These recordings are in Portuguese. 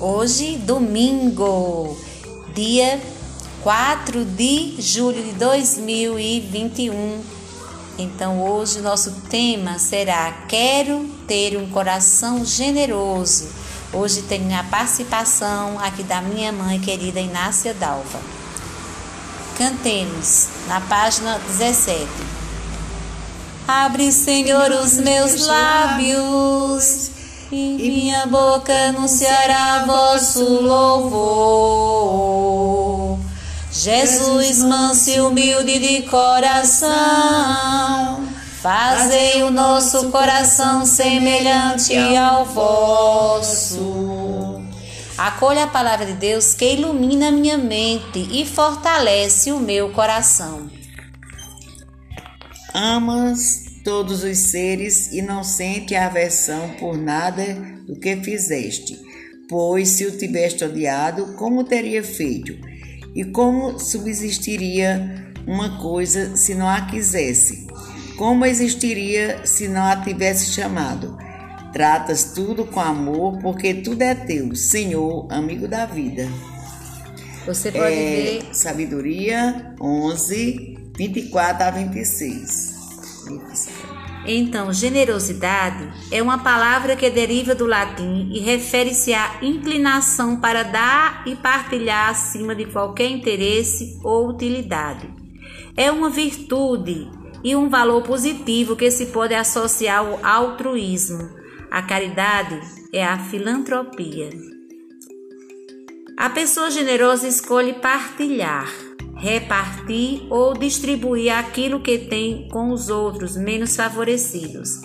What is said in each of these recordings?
Hoje, domingo, dia 4 de julho de 2021. Então, hoje, nosso tema será Quero ter um coração generoso. Hoje tem a participação aqui da minha mãe querida Inácia Dalva. Cantemos na página 17. Abre, Senhor, os meus lábios e minha boca anunciará vosso louvor. Jesus, manso e humilde de coração, fazei o nosso coração semelhante ao vosso. Acolha a palavra de Deus que ilumina minha mente e fortalece o meu coração. Amas todos os seres e não sente aversão por nada do que fizeste. Pois se o tiveste odiado, como teria feito? E como subsistiria uma coisa se não a quisesse? Como existiria se não a tivesse chamado? Tratas tudo com amor, porque tudo é teu, Senhor, amigo da vida. Você pode é, ver. Sabedoria 11, 24 a 26. Então, generosidade é uma palavra que deriva do latim e refere-se à inclinação para dar e partilhar acima de qualquer interesse ou utilidade. É uma virtude e um valor positivo que se pode associar ao altruísmo, a caridade é a filantropia. A pessoa generosa escolhe partilhar, repartir ou distribuir aquilo que tem com os outros menos favorecidos.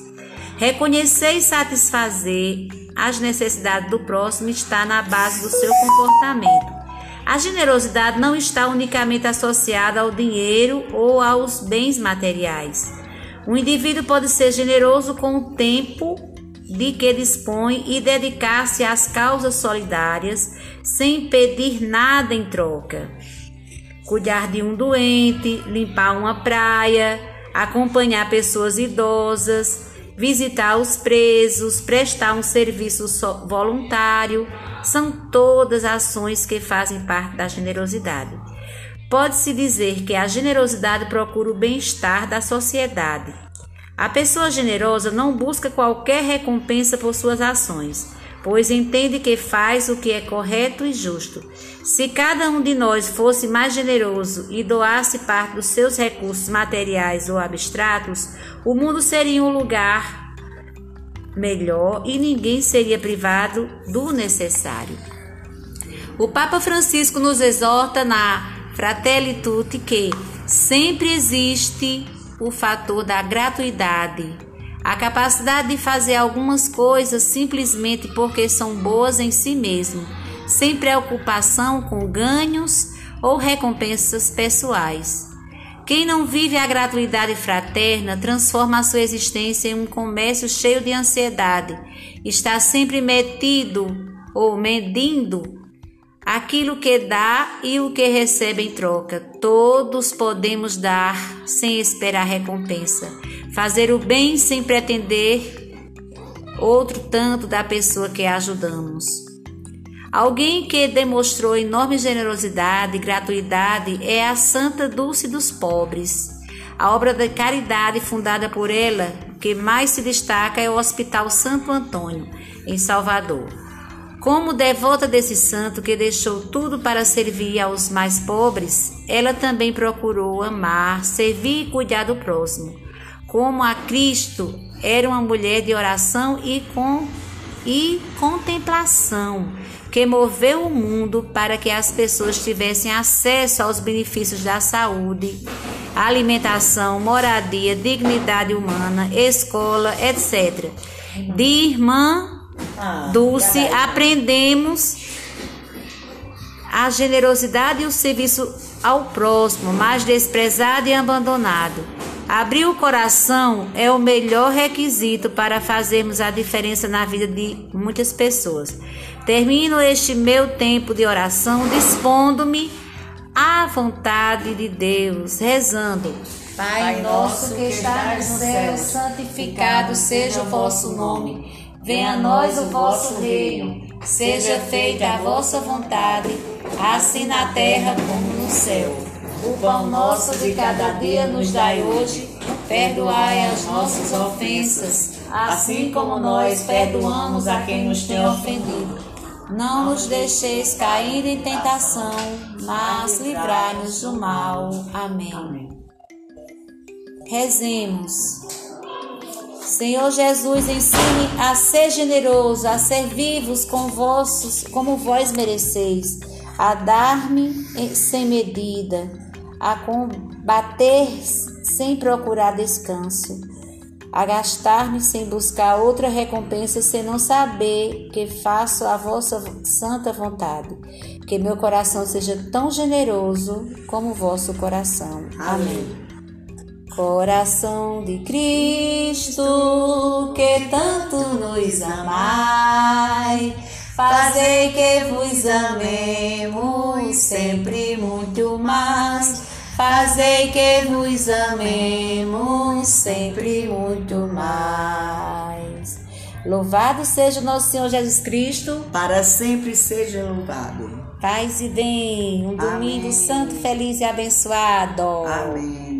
Reconhecer e satisfazer as necessidades do próximo está na base do seu comportamento. A generosidade não está unicamente associada ao dinheiro ou aos bens materiais. O indivíduo pode ser generoso com o tempo de que dispõe e dedicar-se às causas solidárias sem pedir nada em troca. Cuidar de um doente, limpar uma praia, acompanhar pessoas idosas, visitar os presos, prestar um serviço voluntário, são todas ações que fazem parte da generosidade. Pode-se dizer que a generosidade procura o bem-estar da sociedade. A pessoa generosa não busca qualquer recompensa por suas ações, pois entende que faz o que é correto e justo. Se cada um de nós fosse mais generoso e doasse parte dos seus recursos materiais ou abstratos, o mundo seria um lugar melhor e ninguém seria privado do necessário. O Papa Francisco nos exorta na Fratelli Tutti que sempre existe o fator da gratuidade, a capacidade de fazer algumas coisas simplesmente porque são boas em si mesmo, sem preocupação com ganhos ou recompensas pessoais. Quem não vive a gratuidade fraterna transforma a sua existência em um comércio cheio de ansiedade, está sempre metido ou medindo aquilo que dá e o que recebe em troca. Todos podemos dar sem esperar recompensa, fazer o bem sem pretender outro tanto da pessoa que ajudamos. Alguém que demonstrou enorme generosidade e gratuidade é a Santa Dulce dos Pobres. A obra de caridade fundada por ela, que mais se destaca é o Hospital Santo Antônio, em Salvador. Como devota desse santo que deixou tudo para servir aos mais pobres, ela também procurou amar, servir e cuidar do próximo. Como a Cristo, era uma mulher de oração e, com, e contemplação, que moveu o mundo para que as pessoas tivessem acesso aos benefícios da saúde, alimentação, moradia, dignidade humana, escola, etc. De irmã ah, Dulce, aprendemos a generosidade e o serviço ao próximo, mais desprezado e abandonado. Abrir o coração é o melhor requisito para fazermos a diferença na vida de muitas pessoas. Termino este meu tempo de oração dispondo-me à vontade de Deus, rezando. Pai nosso que está no céu, santificado seja o vosso nome. Venha a nós o vosso reino, seja feita a vossa vontade, assim na terra como no céu. O pão nosso de cada dia nos dai hoje, perdoai as nossas ofensas, assim como nós perdoamos a quem nos tem ofendido. Não nos deixeis cair em tentação, mas livrai-nos do mal. Amém. Rezemos. Senhor Jesus, ensine a ser generoso, a ser vivos com vossos, como vós mereceis, a dar-me sem medida, a combater sem procurar descanso, a gastar-me sem buscar outra recompensa, senão saber que faço a vossa santa vontade. Que meu coração seja tão generoso como o vosso coração. Amém. Coração de Cristo, que tanto nos amai, fazei que vos amemos sempre muito mais. Fazei que vos amemos sempre muito mais. Louvado seja o nosso Senhor Jesus Cristo. Para sempre seja louvado. Paz e bem. Um domingo Amém. santo, feliz e abençoado. Amém.